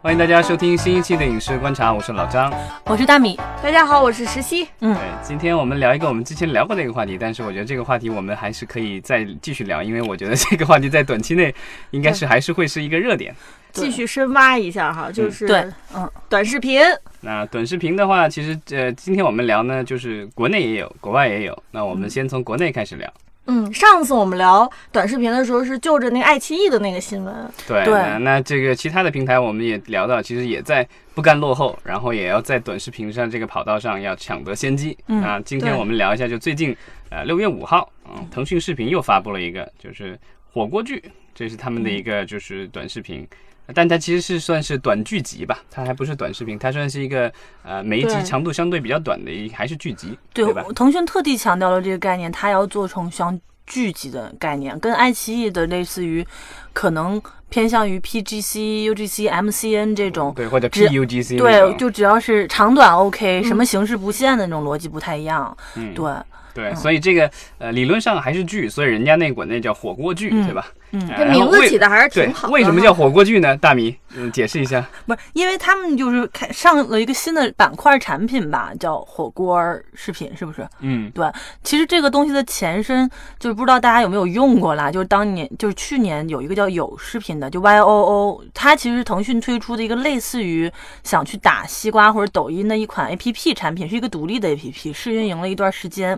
欢迎大家收听新一期的《影视观察》，我是老张。我是大米，大家好，我是石溪。对，今天我们聊一个我们之前聊过的一个话题，但是我觉得这个话题我们还是可以再继续聊，因为我觉得这个话题在短期内应该是还是会是一个热点。继续深挖一下哈，就是对，嗯，短视频。那短视频的话，其实呃，今天我们聊呢，就是国内也有，国外也有。那我们先从国内开始聊。嗯，上次我们聊短视频的时候是就着那个爱奇艺的那个新闻。对，对那那这个其他的平台我们也聊到，其实也在不甘落后，然后也要在短视频上这个跑道上要抢得先机。嗯那今天我们聊一下，就最近呃六月五号，嗯，腾讯视频又发布了一个就是火锅剧，这是他们的一个就是短视频。但它其实是算是短剧集吧，它还不是短视频，它算是一个呃每一集对长度相对比较短的一还是剧集，对吧？，腾讯特地强调了这个概念，它要做成像剧集的概念，跟爱奇艺的类似于，可能偏向于 PGC、UGC、MCN 这种。对，或者 PUGC 对，就只要是长短 OK，、嗯什么形式不限的那种逻辑不太一样。嗯对，对，嗯所以这个呃理论上还是剧，所以人家那管那叫火锅剧，嗯对吧？嗯呃这名字起的还是挺好的。为什么叫火锅剧呢？大米，嗯，解释一下。不是，因为他们就是开上了一个新的板块产品吧，叫火锅视频，是不是？嗯对其实这个东西的前身就是不知道大家有没有用过啦，就是当年就是去年有一个叫有视频的，就 Y O O，它其实是腾讯推出的一个类似于想去打西瓜或者抖音的一款 A P P 产品，是一个独立的 A P P，试运营了一段时间，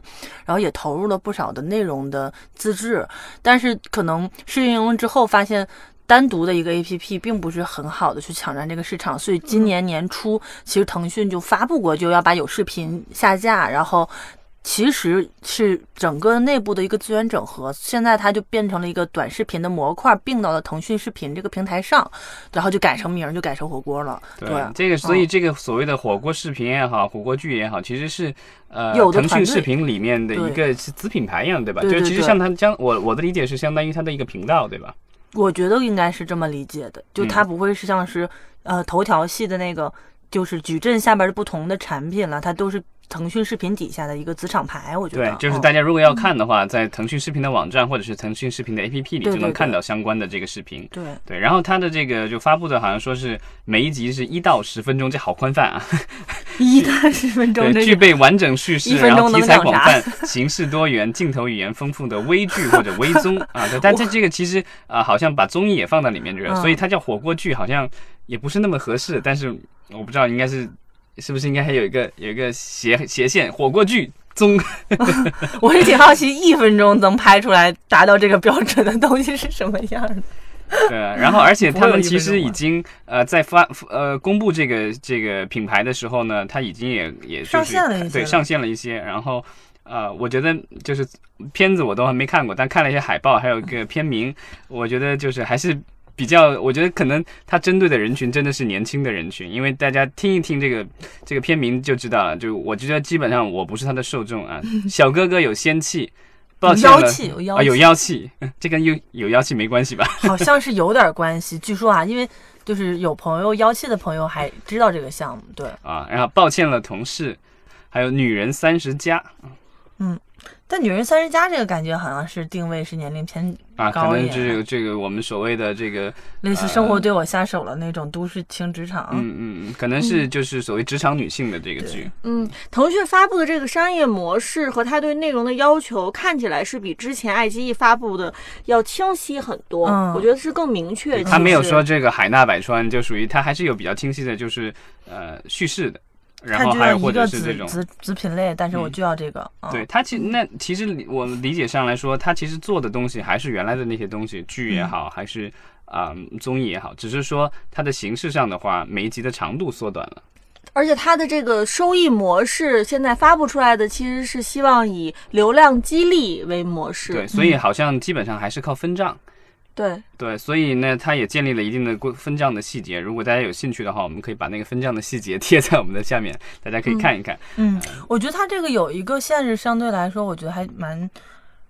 然后也投入了不少的内容的自制，但是可能试运营了之后发现。单独的一个 A P P 并不是很好的去抢占这个市场，所以今年年初其实腾讯就发布过，就要把有视频下架，然后其实是整个内部的一个资源整合，现在它就变成了一个短视频的模块，并到了腾讯视频这个平台上，然后就改成名儿，就改成火锅了。对，这个所以嗯这个所谓的火锅视频也好，火锅剧也好，其实是呃腾讯视频里面的一个是子品牌一样，对吧？对对对就其实像它将我我的理解是相当于它的一个频道，对吧？我觉得应该是这么理解的，就它嗯不会是像是、呃头条系的那个，就是矩阵下边的不同的产品了，它都是腾讯视频底下的一个子厂牌。我觉得对，就是嗯大家如果要看的话，在腾讯视频的网站或者是腾讯视频的 APP 里就能看到相关的这个视频。对对，然后它的这个就发布的好像说是每一集是一到十分钟，这好宽泛啊。一到十分钟对，具备完整叙事，然后题材广泛、形式多元、镜头语言丰富的微剧或者微综 啊。对，但这这个其实啊、好像把综艺也放到里面去了，嗯所以它叫火锅剧，好像也不是那么合适。但是我不知道应该是是不是应该还有一个有一个斜斜线火锅剧综。我是挺好奇，一分钟能拍出来达到这个标准的东西是什么样的？对，然后而且他们其实已经呃在发呃公布这个这个品牌的时候呢，它已经也也就是上线了一些了对上线了一些，然后。呃，我觉得就是片子我都还没看过，但看了一些海报，还有一个片名，我觉得就是还是比较，我觉得可能它针对的人群真的是年轻的人群，因为大家听一听这个这个片名就知道了，就我觉得基本上我不是他的受众啊。小哥哥有仙气，抱歉了有妖气，有妖啊，气，有妖气，这跟有有妖气没关系吧？好像是有点关系。据说啊，因为就是有朋友妖气的朋友还知道这个项目，对。啊，然后抱歉了同事，还有女人三十加但女人三十加这个感觉好像是定位是年龄偏啊，可能高一点这个这个我们所谓的这个，类似生活对我下手了那种都市轻职场。嗯嗯嗯，可能是就是所谓职场女性的这个剧，嗯，腾讯发布的这个商业模式和它对内容的要求，看起来是比之前爱奇艺发布的要清晰很多。嗯我觉得是更明确。他没有说这个海纳百川，就属于他还是有比较清晰的，就是呃叙事的，然它后还有或就要一个者是这种。子子子品类，但是我嗯就要这个。嗯对它其那其实我理解上来说，它其实做的东西还是原来的那些东西，剧也好，还是啊、综艺也好，只是说它的形式上的话，每一集的长度缩短了。而且它的这个收益模式现在发布出来的，其实是希望以流量激励为模式。对，所以好像基本上还是靠分账。对对，所以呢，它也建立了一定的规分账的细节。如果大家有兴趣的话，我们可以把那个分账的细节 贴在我们的下面，大家可以看一看。嗯，我觉得它这个有一个限制，相对来说，我觉得还蛮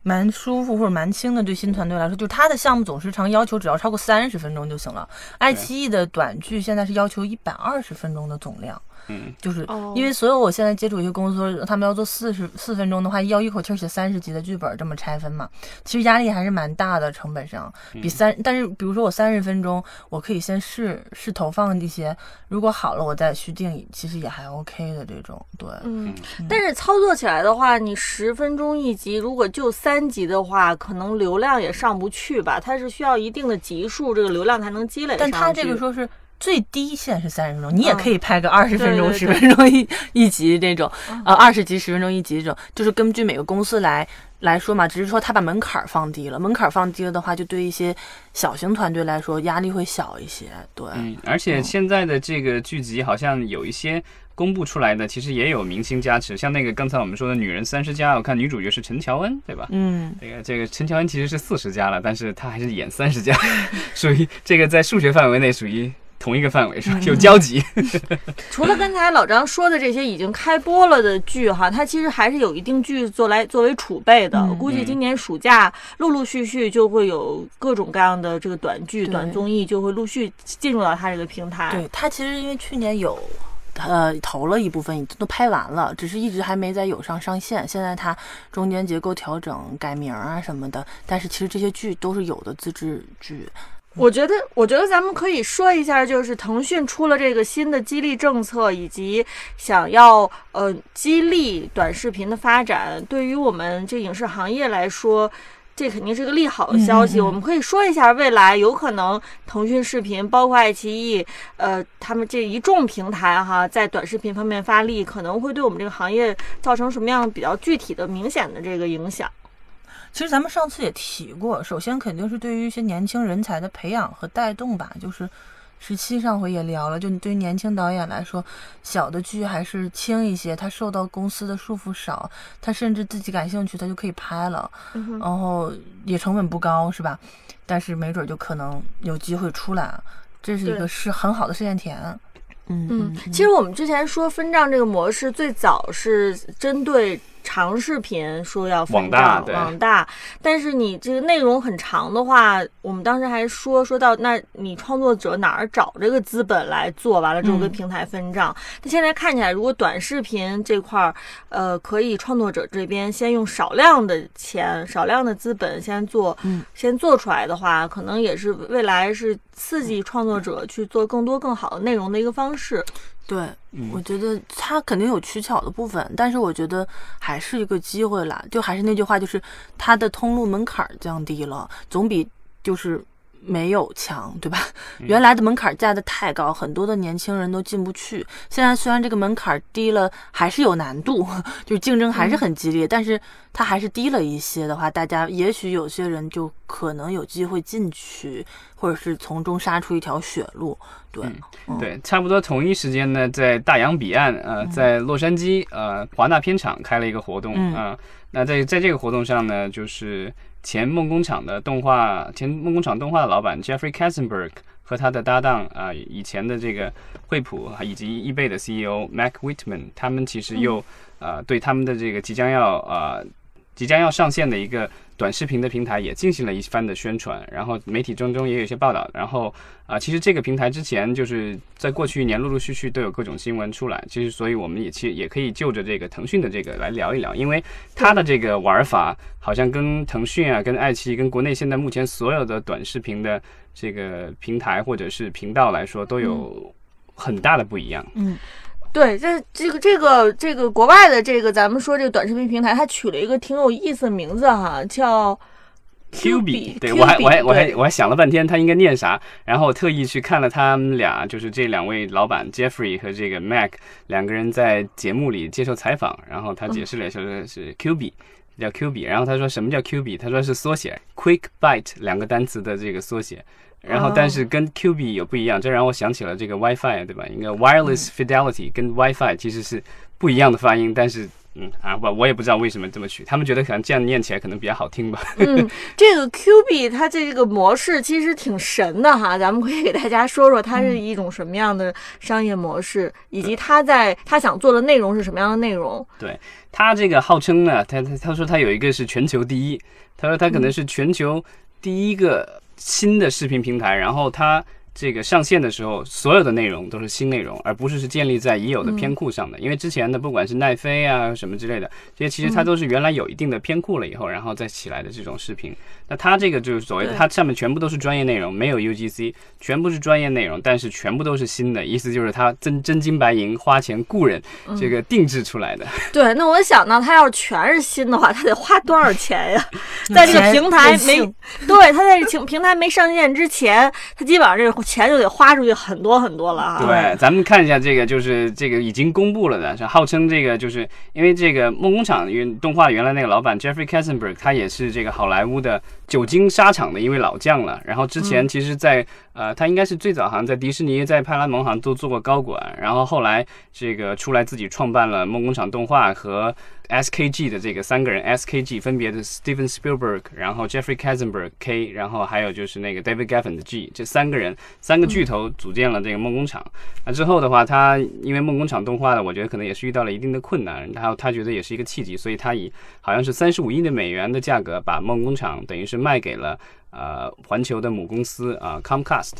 蛮舒服或者蛮轻的。对新团队来说，就是它的项目总时长要求只要超过三十分钟就行了。爱奇艺的短剧现在是要求一百二十分钟的总量，嗯，就是哦因为所有我现在接触一些公司，他们要做四十四分钟的话，要一口气写三十集的剧本，这么拆分嘛，其实压力还是蛮大的，成本上比三。但是比如说我三十分钟，我可以先试试投放一些，如果好了我再续订，其实也还 OK 的这种。对，嗯，但是操作起来的话，你十分钟一集，如果就三集的话，可能流量也上不去吧？它是需要一定的集数，这个流量才能积累。但它这个说是。最低线是三十分钟，你也嗯可以拍个二十分钟、十分钟一 一集这种，呃，二十集十分钟一集这种，就是根据每个公司来来说嘛。只是说他把门槛儿放低了，门槛儿放低了的话，就对一些小型团队来说压力会小一些。对，嗯，而且现在的这个剧集好像有一些公布出来的，其实也有明星加持，像那个刚才我们说的《女人三十加》，我看女主角是陈乔恩，对吧？嗯，这个这个陈乔恩其实是四十加了，但是她还是演三十加，属于这个在数学范围内属于同一个范围是吧？有交集。除了刚才老张说的这些已经开播了的剧哈，它其实还是有一定剧做来作为储备的。估计今年暑假陆陆续续就会有各种各样的这个短剧、短综艺就会陆续进入到它这个平台。对他其实因为去年有。呃，投了一部分，已经都拍完了，只是一直还没在有上上线。现在它中间结构调整、改名啊什么的，但是其实这些剧都是有的自制剧。我觉得，我觉得咱们可以说一下，就是腾讯出了这个新的激励政策，以及想要呃激励短视频的发展，对于我们这影视行业来说。这肯定是个利好的消息，嗯嗯嗯我们可以说一下未来有可能腾讯视频，包括爱奇艺，呃，他们这一众平台哈，在短视频方面发力，可能会对我们这个行业造成什么样比较具体的、明显的这个影响？其实咱们上次也提过，首先肯定是对于一些年轻人才的培养和带动吧，就是十七上回也聊了，就对于年轻导演来说，小的剧还是轻一些，他受到公司的束缚少，他甚至自己感兴趣，他就可以拍了，嗯然后也成本不高，是吧？但是没准就可能有机会出来，这是一个是很好的试验田。嗯嗯，其实我们之前说分账这个模式，最早是针对长视频说要分网大账，对网大。但是你这个内容很长的话，我们当时还说说到，那你创作者哪儿找这个资本来做？完了之后跟嗯平台分账。但现在看起来，如果短视频这块儿，呃，可以创作者这边先用少量的钱、少量的资本先做，嗯先做出来的话，可能也是未来是刺激创作者去做更多更好的内容的一个方式。对，嗯我觉得它肯定有取巧的部分，但是我觉得还是一个机会啦。就还是那句话，就是它的通路门槛降低了，总比就是没有强，对吧？原来的门槛儿架得太高，很多的年轻人都进不去。现在虽然这个门槛儿低了，还是有难度，就是竞争还是很激烈，但是它还是低了一些的话，大家也许有些人就可能有机会进去，或者是从中杀出一条血路。对，嗯对，差不多同一时间呢，在大洋彼岸，呃，在洛杉矶，呃，华纳片场开了一个活动嗯啊、那在在这个活动上呢，就是前梦工厂的动画，前梦工厂动画的老板 Jeffrey Katzenberg 和他的搭档啊、以前的这个惠普以及易贝的 CEO Mac Whitman，他们其实又呃对他们的这个即将要呃即将要上线的一个短视频的平台也进行了一番的宣传，然后媒体中中也有一些报道，然后啊、其实这个平台之前就是在过去一年陆陆续续都有各种新闻出来，其实所以我们也其实也可以就着这个腾讯的这个来聊一聊，因为它的这个玩法好像跟腾讯啊、跟爱奇艺、跟国内现在目前所有的短视频的这个平台或者是频道来说都有很大的不一样。嗯，对，这这个这个这个国外的这个，咱们说这个短视频平台，它取了一个挺有意思的名字哈，叫 Q B，B，对我还我还我还我还想了半天，它应该念啥，然后我特意去看了他们俩，就是这两位老板 Jeffrey 和这个 Mac 两个人在节目里接受采访，然后他解释了一下说是 Q B。叫 Q B，然后他说什么叫 Q B？他说是缩写，Quick Bite 两个单词的这个缩写。然后但是跟 Q B 有不一样，这让我想起了这个 WiFi，对吧？应该 Wireless Fidelity 跟 WiFi 其实是不一样的发音，但是嗯啊，我我也不知道为什么这么取，他们觉得可能这样念起来可能比较好听吧。嗯，这个 Q B 它这个模式其实挺神的哈，咱们可以给大家说说它是一种什么样的商业模式，以及它在它想做的内容是什么样的内容。对，它这个号称呢，他他他说他有一个是全球第一，他说他可能是全球第一个新的视频平台，然后它这个上线的时候，所有的内容都是新内容，而不是是建立在已有的片库上的。因为之前的不管是奈飞啊什么之类的，这些其实它都是原来有一定的片库了以后，然后再起来的这种视频。那它这个就是所谓的，它上面全部都是专业内容，没有 UGC，全部是专业内容，但是全部都是新的，意思就是它真真金白银花钱雇人，这个定制出来的。对，那我想到它要是全是新的话，它得花多少钱呀？在这个平台没对，它在这平平台没上线之前，它基本上这个钱就得花出去很多很多了啊。对，咱们看一下这个，就是这个已经公布了的，是号称这个就是因为这个梦工厂原动画原来那个老板 Jeffrey Katzenberg，他也是这个好莱坞的久经沙场的一位老将了。然后之前其实在，呃，他应该是最早好像在迪士尼、在派拉蒙好像都做过高管，然后后来这个出来自己创办了梦工厂动画和 SKG 的这个三个人，SKG 分别的 Steven Spielberg，然后 Jeffrey Katzenberg K，然后还有就是那个 David Geffen 的 G，这三个人三个巨头组建了这个梦工厂。那之后的话，他因为梦工厂动画呢，我觉得可能也是遇到了一定的困难，然后他觉得也是一个契机，所以他以好像是三十五亿的美元的价格把梦工厂等于是卖给了呃环球的母公司啊、Comcast。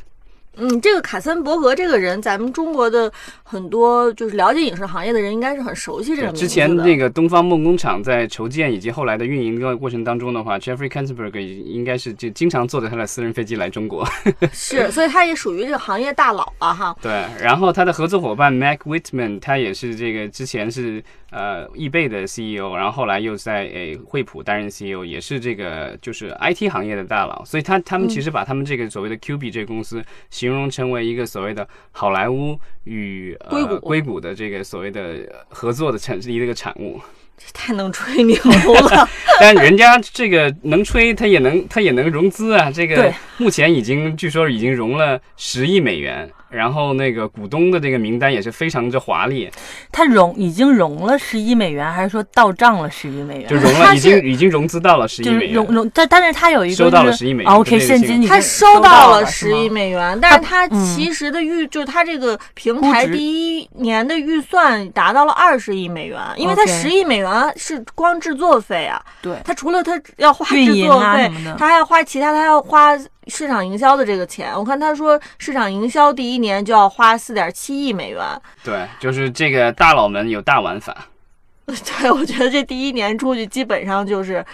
嗯，这个卡森伯格这个人，咱们中国的很多就是了解影视行业的人，应该是很熟悉这个名字。之前那个东方梦工厂在筹建以及后来的运营的过程当中的话，Jeffrey Katzenberg 应该是就经常坐着他的私人飞机来中国。是，所以他也属于这个行业大佬了哈。对，然后他的合作伙伴 Mac Whitman，他也是这个之前是呃易贝的 CEO，然后后来又在诶惠普担任 CEO，也是这个就是 IT 行业的大佬，所以他他们其实把他们这个所谓的 Q B 这个公司形容成为一个所谓的好莱坞与呃硅谷硅谷的这个所谓的合作的产一个产物。这太能吹牛了，但人家这个能吹，他也能他也能融资啊。这个对目前已经据说已经融了十亿美元，然后那个股东的这个名单也是非常之华丽，他融已经融了十亿美元，还是说到账了十亿美元？就融了，已经已经融资到了十亿美元。融融，但但是他有一个收到了十亿美元啊 OK，现金已经他收到到了十亿美元，但是他嗯其实的预就是他这个平台第一年的预算达到了二十亿美元，因为他十亿美元是光制作费啊，对。他除了他要花运营制作费啊什么的，他还要花其他，他要花市场营销的这个钱。我看他说市场营销第一年就要花四点七亿美元，对，就是这个大佬们有大玩法，对我觉得这第一年出去基本上就是。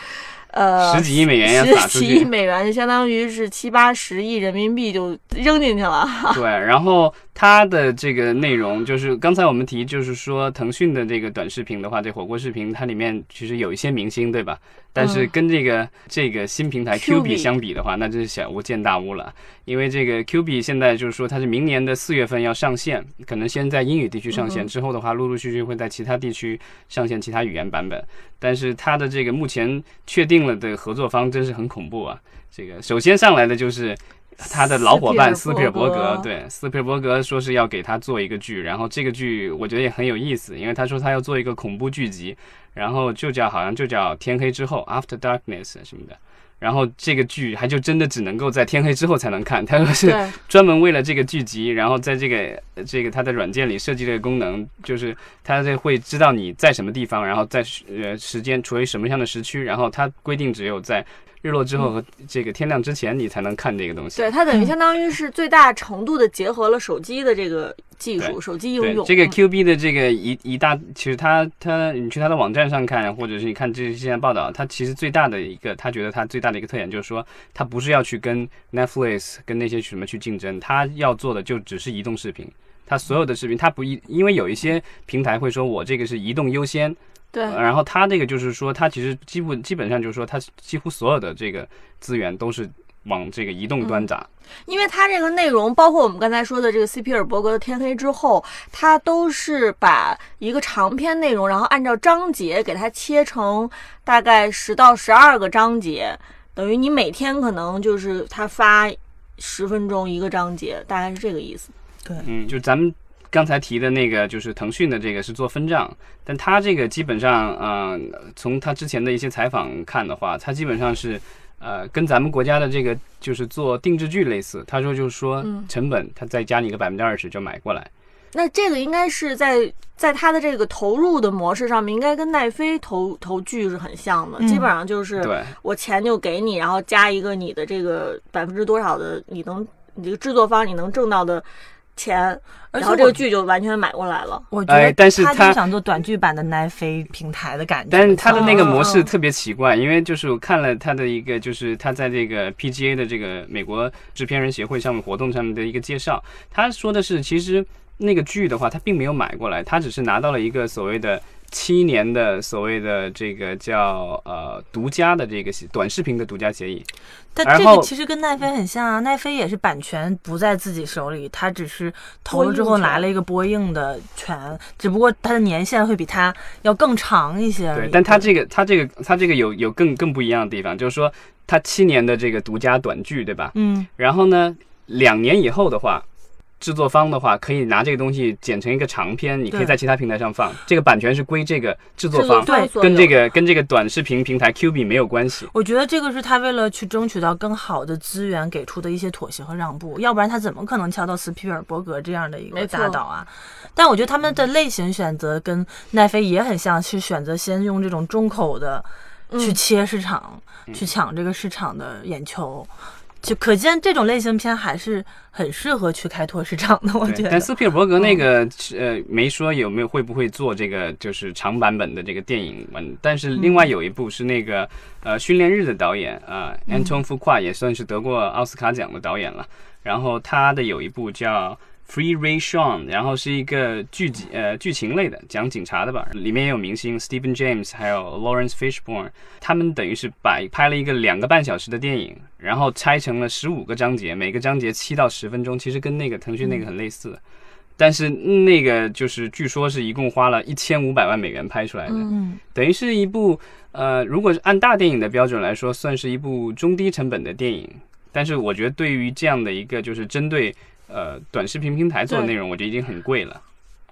呃，十几亿美元要十几亿。美元，就相当于是七八十亿人民币就扔进去了。对，然后它的这个内容就是刚才我们提，就是说腾讯的这个短视频的话，这火锅视频它里面其实有一些明星，对吧？但是嗯跟这个、这个新平台 Q B 相比的话，那真是小巫见大巫了。因为这个 Q 币现在就是说它是明年的四月份要上线，可能先在英语地区上线，嗯之后的话陆陆续续会在其他地区上线其他语言版本。但是它的这个目前确定了的合作方真是很恐怖啊！这个首先上来的就是他的老伙伴斯皮尔伯格，对，斯皮尔伯格说是要给他做一个剧，然后这个剧我觉得也很有意思，因为他说他要做一个恐怖剧集，然后就叫好像就叫天黑之后 After Darkness 什么的。然后这个剧还就真的只能够在天黑之后才能看，他说是，专门为了这个剧集，然后在这个呃这个他的软件里设计这个功能，就是他这会知道你在什么地方，然后在时呃时间处于什么样的时区，然后他规定只有在日落之后和这个天亮之前你才能看这个东西。对，它等于嗯相当于是最大程度的结合了手机的这个技术，手机应用。这个嗯 Q B 的这个一一大，其实它它你去它的网站上看，或者是你看这现在报道，它其实最大的一个，他觉得它最大的一个特点就是说，它不是要去跟 Netflix 跟那些什么去竞争，它要做的就只是移动视频。它所有的视频，它不一，因为有一些平台会说我这个是移动优先，对呃然后它那个就是说，它其实基本基本上就是说，它几乎所有的这个资源都是往这个移动端砸。因为它这个内容，包括我们刚才说的这个斯皮尔伯格的《天黑之后》，它都是把一个长篇内容，然后按照章节给它切成大概十到十二个章节，等于你每天可能就是它发十分钟一个章节，大概是这个意思。对嗯，就咱们刚才提的那个，就是腾讯的这个是做分账，但他这个基本上，嗯、从他之前的一些采访看的话，他基本上是，呃，跟咱们国家的这个就是做定制剧类似。他说就是说嗯成本，他再加你个百分之二十就买过来。那这个应该是在在他的这个投入的模式上面，应该跟奈飞投投剧是很像的，嗯基本上就是对我钱就给你，然后加一个你的这个百分之多少的你能你这个制作方你能挣到的钱，而且然后这个剧就完全买过来了。我觉得哎但是他想做短剧版的奈飞平台的感觉，但是他的那个模式特别奇怪，因为就是我看了他的一个，就是他在这个 PGA 的这个美国制片人协会上面活动上面的一个介绍，他说的是，其实那个剧的话，他并没有买过来，他只是拿到了一个所谓的七年的所谓的这个叫呃独家的这个短视频的独家协议。但这个其实跟奈飞很像啊，奈飞也是版权不在自己手里，他只是投了之后播映权拿了一个播映的权，只不过它的年限会比它要更长一些。对，但它这个它这个它这个有有更更不一样的地方，就是说它七年的这个独家短剧，对吧？嗯，然后呢，两年以后的话，制作方的话可以拿这个东西剪成一个长片，你可以在其他平台上放。这个版权是归这个制作方，对跟这个跟这个短视频平台 Q B 没有关系。我觉得这个是他为了去争取到更好的资源给出的一些妥协和让步，要不然他怎么可能敲到斯皮尔伯格这样的一个大导啊？但我觉得他们的类型选择跟奈飞也很像，是选择先用这种中口的去嗯切市场，去抢这个市场的眼球。就可见这种类型片还是很适合去开拓市场的，我觉，得。但斯皮尔伯格那个、呃没说有没有会不会做这个就是长版本的这个电影文，但是另外有一部是那个呃训练日的导演啊、呃、，Anton Fuqua 也算是得过奥斯卡奖的导演了。然后他的有一部叫 Free Ray Sean，然后是一个剧集呃剧情类的，讲警察的吧，里面也有明星 Stephen James，还有 Lawrence Fishburne，他们等于是把拍了一个两个半小时的电影，然后拆成了十五个章节，每个章节七到十分钟，其实跟那个腾讯那个很类似。但是那个就是据说是一共花了一千五百万美元拍出来的，嗯，等于是一部呃，如果是按大电影的标准来说，算是一部中低成本的电影。但是我觉得对于这样的一个就是针对呃短视频平台做的内容，我觉得已经很贵了，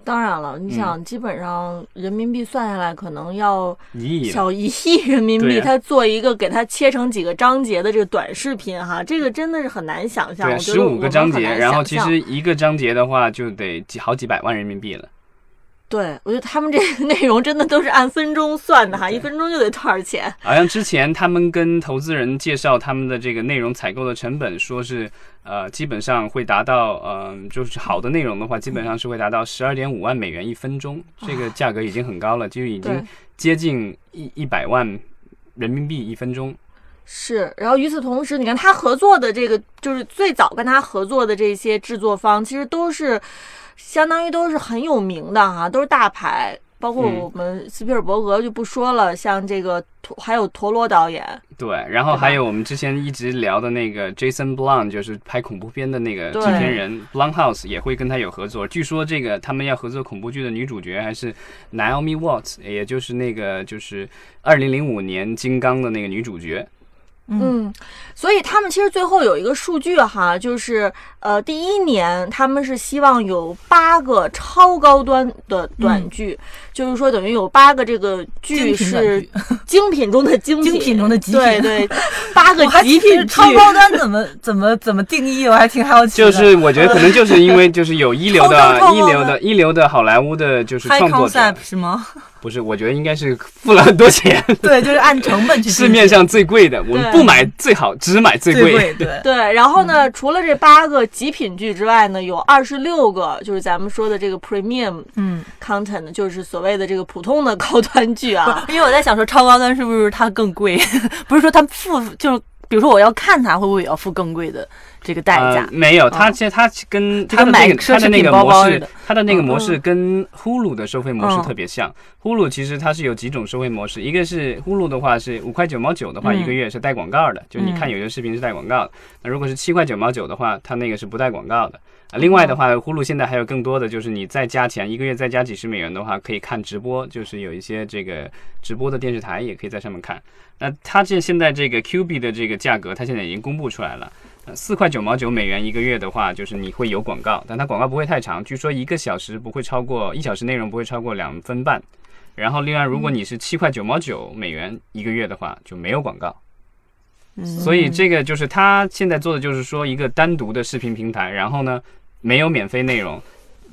当然了，你想，嗯基本上人民币算下来，可能要。小一亿人民币，他做一个给他切成几个章节的这个短视频哈，这个真的是很难想象。对，十五个章节，然后其实一个章节的话就得几好几百万人民币了。对我觉得他们这个内容真的都是按分钟算的哈，一分钟就得多少钱？好像之前他们跟投资人介绍他们的这个内容采购的成本，说是呃基本上会达到呃就是好的内容的话，基本上是会达到十二点五万美元一分钟，这个价格已经很高了，就已经接近一一百万人民币一分钟。是，然后与此同时，你看他合作的这个，就是最早跟他合作的这些制作方，其实都是相当于都是很有名的哈，都是大牌。包括嗯我们斯皮尔伯格就不说了，像这个陀还有陀螺导演，对，然后还有我们之前一直聊的那个 Jason Blum，就是拍恐怖片的那个制片人 Blumhouse 也会跟他有合作。据说这个他们要合作恐怖剧的女主角还是 Naomi Watts，也就是那个就是二零零五年金刚的那个女主角。嗯，所以他们其实最后有一个数据哈，就是呃，第一年他们是希望有八个超高端的短剧，就是说等于有八个这个剧是 精品中的精品，精品中的极品对对，八个极品，超高端怎么怎么怎么定义？我还挺好奇的。就是我觉得可能就是因为就是有一流的一流的一流的好莱坞的就是 high 创作者 concept，是吗？不是，我觉得应该是付了很多钱，对，就是按成本去 市面上最贵的，我们不买最好，只买最贵。最贵，对。对，然后呢，除了这八个极品剧之外呢，有二十六个就是咱们说的这个 premium 嗯，content，就是所谓的这个普通的高端剧啊。因为我在想说，超高端是不是它更贵？不是说它付就是，比如说我要看它，会不会也要付更贵的这个代价呃？没有，它哦其实它跟它的那个它的那个模式它的那个嗯模式跟呼噜的收费模式嗯特别像。呼噜其实它是有几种收费模式，一个是呼噜的话是五块九毛九的话，嗯一个月是带广告的，就你看嗯有些视频是带广告的。那如果是七块九毛九的话，它那个是不带广告的。啊，另外的话，呼噜现在还有更多的，就是你再加钱，一个月再加几十美元的话，可以看直播，就是有一些这个直播的电视台也可以在上面看。那它这现在这个 Q 币的这个价格，它现在已经公布出来了。呃，四块九毛九美元一个月的话，就是你会有广告，但它广告不会太长，据说一个小时不会超过一小时内容不会超过两分半。然后另外，如果你是七块九毛九美元一个月的话，就没有广告。嗯所以这个就是他现在做的，就是说一个单独的视频平台，然后呢没有免费内容，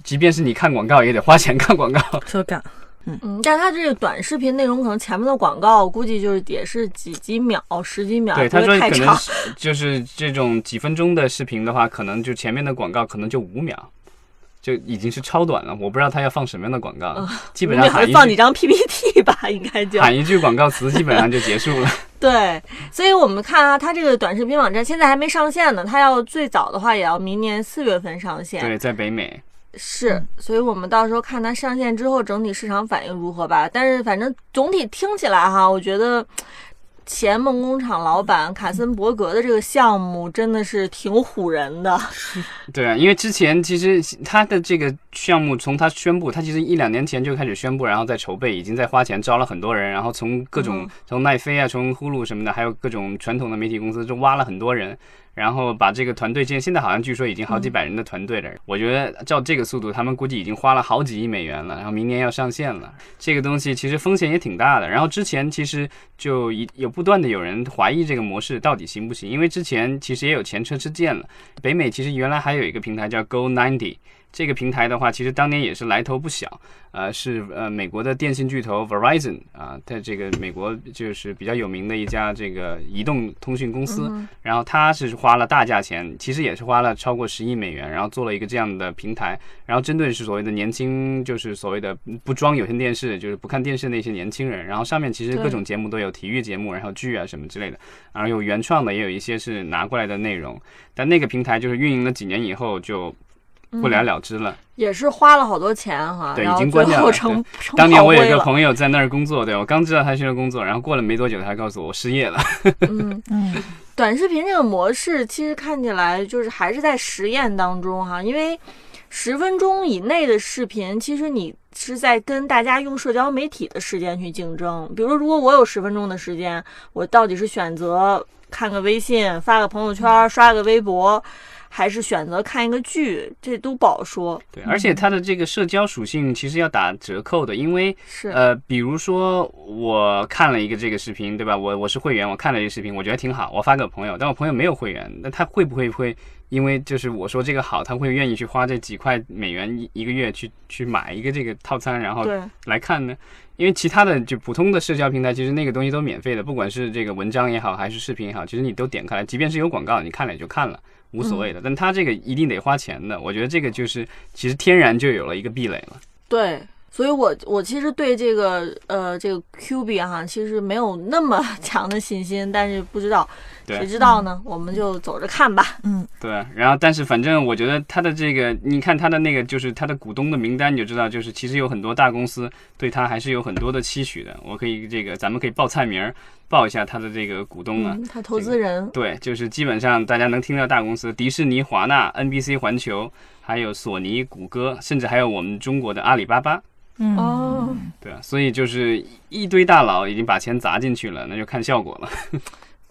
即便是你看广告也得花钱看广告。车感，嗯，但是它这个短视频内容可能前面的广告估计就是也是几几秒、十几秒，对，不会他说可能太长。就是这种几分钟的视频的话，可能就前面的广告可能就五秒，就已经是超短了。我不知道他要放什么样的广告，基本上喊一放几张 PPT 吧，应该就喊一句广告词，基本上就结束了。对。所以我们看啊，它这个短视频网站现在还没上线呢，它要最早的话也要明年四月份上线。对，在北美，是，所以我们到时候看它上线之后整体市场反应如何吧。但是反正总体听起来哈，我觉得前梦工厂老板卡森伯格的这个项目真的是挺唬人的。对啊，因为之前其实他的这个项目从他宣布，他其实一两年前就开始宣布，然后在筹备，已经在花钱招了很多人，然后从各种、嗯从奈飞啊，从呼噜什么的，还有各种传统的媒体公司，就挖了很多人。然后把这个团队建，现在好像据说已经好几百人的团队了。我觉得照这个速度，他们估计已经花了好几亿美元了，然后明年要上线了。这个东西其实风险也挺大的。然后之前其实就一有不断的有人怀疑这个模式到底行不行，因为之前其实也有前车之鉴了。北美其实原来还有一个平台叫 Go Ninety。这个平台的话，其实当年也是来头不小，呃，是呃美国的电信巨头 Verizon 啊，在这个美国就是比较有名的一家这个移动通讯公司，然后它是花了大价钱，其实也是花了超过十亿美元，然后做了一个这样的平台，然后针对是所谓的年轻，就是所谓的不装有线电视，就是不看电视的那些年轻人，然后上面其实各种节目都有，体育节目，然后剧啊什么之类的，然后有原创的，也有一些是拿过来的内容，但那个平台就是运营了几年以后就不了了之了。也是花了好多钱哈，对已经关掉了成成当年我有一个朋友在那儿工作，对我刚知道他去那工作，然后过了没多久，他告诉我我失业了。嗯，嗯，短视频这个模式其实看起来就是还是在实验当中哈，因为十分钟以内的视频，其实你是在跟大家用社交媒体的时间去竞争。比如说，如果我有十分钟的时间，我到底是选择看个微信、发个朋友圈、刷个微博，还是选择看一个剧，这都不好说。对，而且它的这个社交属性其实要打折扣的，因为是，呃，比如说我看了一个这个视频，对吧？我我是会员，我看了这个视频，我觉得挺好，我发给我朋友，但我朋友没有会员，那他会不会会因为就是我说这个好，他会愿意去花这几块美元一一个月去去买一个这个套餐，然后对，来看呢？因为其他的就普通的社交平台，其实那个东西都免费的，不管是这个文章也好，还是视频也好，其实你都点开来，即便是有广告，你看了也就看了，无所谓的。但他这个一定得花钱的，我觉得这个就是其实天然就有了一个壁垒了。对，所以我我其实对这个呃这个 Q 币哈，其实没有那么 强的信心，但是不知道，对谁知道呢？我们就走着看吧。嗯对，然后但是反正我觉得他的这个，你看他的那个就是他的股东的名单，你就知道，就是其实有很多大公司对他还是有很多的期许的。我可以这个，咱们可以报菜名儿，报一下他的这个股东啊。嗯，他投资人，对，就是基本上大家能听到大公司，迪士尼、华纳、NBC 环球，还有索尼、谷歌，甚至还有我们中国的阿里巴巴。嗯哦，对啊，所以就是一堆大佬已经把钱砸进去了，那就看效果了。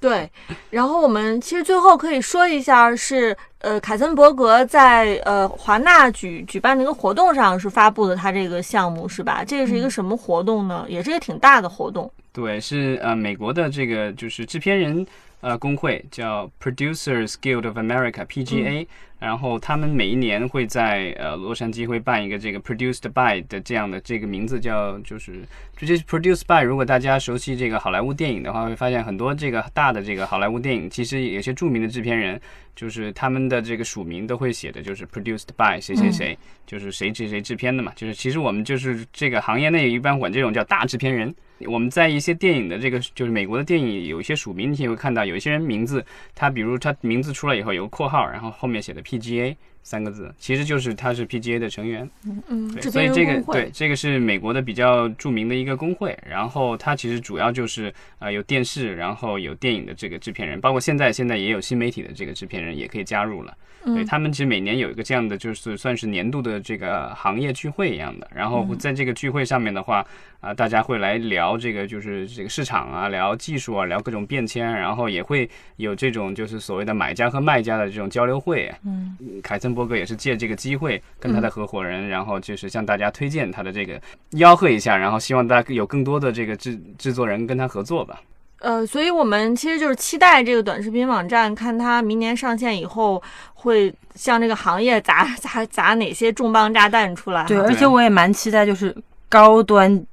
对。然后我们其实最后可以说一下是，呃，凯森伯格在呃华纳举举办的一个活动上是发布的他这个项目是吧？这个是一个什么活动呢？也是一个挺大的活动。对，是呃美国的这个就是制片人呃工会叫 Producers Guild of America PGA，、然后他们每一年会在呃洛杉矶会办一个这个 Produced by 的这样的这个名字叫就是这就是 Produced by。如果大家熟悉这个好莱坞电影的话，会发现很多这个大的这个好莱坞电影，其实有些著名的制片人。就是他们的这个署名都会写的，就是 produced by 谁谁谁，就是谁谁谁制片的嘛。就是其实我们就是这个行业内一般管这种叫大制片人。我们在一些电影的这个就是美国的电影有一些署名，你也会看到有一些人名字，他比如他名字出来以后有个括号，然后后面写的 PGA 三个字，其实就是他是 PGA 的成员。嗯，对，所以这个。对这个是美国的比较著名的一个工会，然后它其实主要就是呃有电视，然后有电影的这个制片人，包括现在现在也有新媒体的这个制片人也可以加入了。对嗯他们其实每年有一个这样的，就是算是年度的这个行业聚会一样的。然后在这个聚会上面的话，啊、大家会来聊这个就是这个市场啊，聊技术啊，聊各种变迁，然后也会有这种就是所谓的买家和卖家的这种交流会。嗯，凯森伯格也是借这个机会跟他的合伙人，然后就是向大家推荐他的这个吆喝一下，然后希望大家有更多的这个制制作人跟他合作吧。呃，所以我们其实就是期待这个短视频网站，看它明年上线以后会向这个行业砸砸砸哪些重磅炸弹出来。对，而且我也蛮期待，就是高端、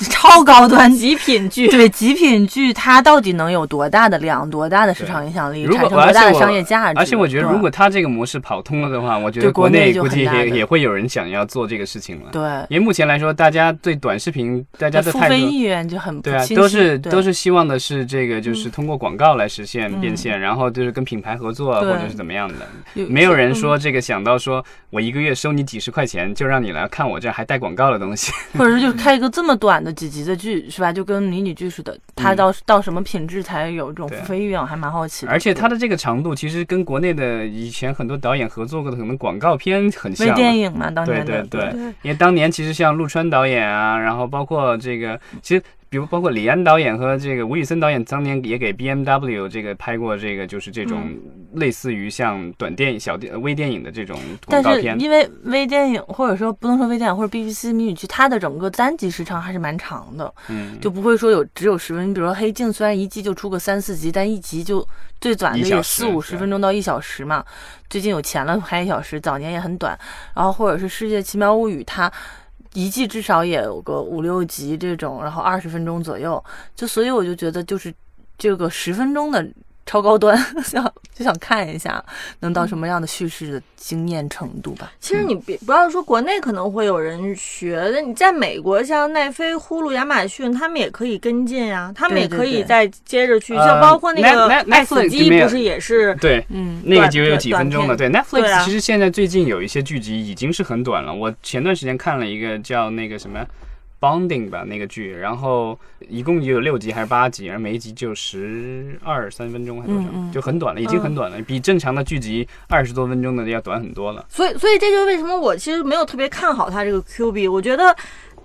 超高端极品剧。对极品剧，它到底能有多大的量、多大的市场影响力，如果产生多大的商业价值？而且我觉得，如果它这个模式跑通了的话，我觉得国国内估计也也会有人想要做这个事情了。对因为目前来说，大家对短视频，大家的态度付费意愿就很不对啊，都是都是希望的是这个，就是通过广告来实现嗯变现，然后就是跟品牌合作对或者是怎么样的。没有人说这个想到说我一个月收你几十块钱，就让你来看我这还带广告的东西。或者是就开一个这么短的几集的剧，是吧？就跟迷你剧似的，它嗯到、到什么品质才有这种付费意愿？我还蛮好奇的。而且它的这个长度其实跟国内的以前很多导演合作过的可能广告片很像微。电影嘛，当年对对，因为当年其实像陆川导演啊，然后包括这个，其实比如包括李安导演和这个吴宇森导演，当年也给 BMW 这个拍过这个，就是这种类似于像短电影、小电微电影的这种广但是。因为微电影，或者说不能说微电影，或者 BBC 迷你剧，它的整个单集时长还是蛮长的，嗯，就不会说有只有十分。你比如说《黑镜》，虽然一季就出个三四集，但一集就最短的一小时也四五十分钟到一小时嘛。最近有钱了拍一小时，早年也很短。然后或者是《世界奇妙物语》，它一季至少也有个五六集这种，然后二十分钟左右。就所以我就觉得就是这个十分钟的超高端，想就想看一下能到什么样的叙事的惊艳程度吧。其实你别不要说国内可能会有人学，那你在美国像奈飞、呼噜、亚马逊，他们也可以跟进呀，他们也可以再接着去，呃像包括那个 Netflix 机不是也是对。嗯，那个就有几分钟的，对 Netflix 其实现在最近有一些剧集已经是很短了。我前段时间看了一个叫那个什么 Bonding 吧那个剧，然后一共就有六集还是八集，然后每一集就十二三分钟还是多少，嗯嗯就很短了，已经很短了，比正常的剧集二十多分钟的要短很多了。所以，所以这就是为什么我其实没有特别看好它这个 Q B。我觉得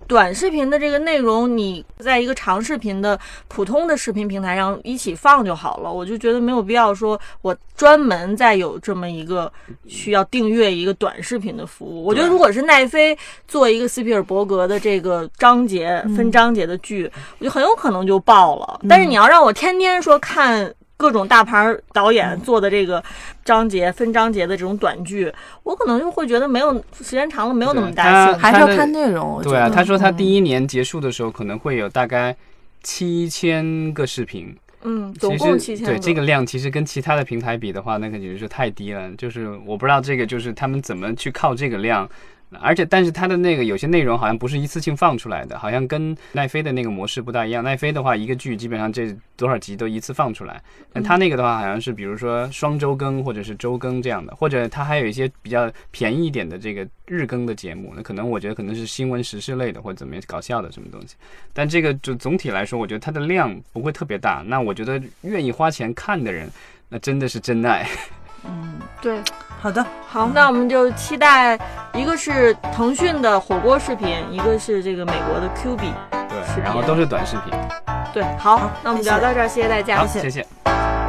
短视频的这个内容，你在一个长视频的普通的视频平台上一起放就好了。我就觉得没有必要说我专门再有这么一个需要订阅一个短视频的服务。我觉得如果是奈飞做一个斯皮尔伯格的这个章节分章节的剧，我就很有可能就爆了。但是你要让我天天说看。各种大牌导演做的这个章节分章节的这种短剧，我可能就会觉得没有时间长了没有那么大对兴趣。还是要看内容。对啊，他说他嗯第一年结束的时候可能会有大概七千个视频，嗯，总共七千对这个量，其实跟其他的平台比的话，那个简直是太低了。就是我不知道这个就是他们怎么去靠这个量，而且但是它的那个有些内容好像不是一次性放出来的，好像跟奈飞的那个模式不大一样。奈飞的话，一个剧基本上这多少集都一次放出来，但它那个的话好像是比如说双周更或者是周更这样的，或者它还有一些比较便宜一点的这个日更的节目，那可能我觉得可能是新闻时事类的或者怎么样搞笑的什么东西。但这个就总体来说，我觉得它的量不会特别大。那我觉得愿意花钱看的人，那真的是真爱。嗯，对，好的，好，那我们就期待一个是腾讯的火锅视频，一个是这个美国的 Q 币。对，然后都是短视频。对，好好，那我们聊到这儿，谢谢大家。谢谢谢谢。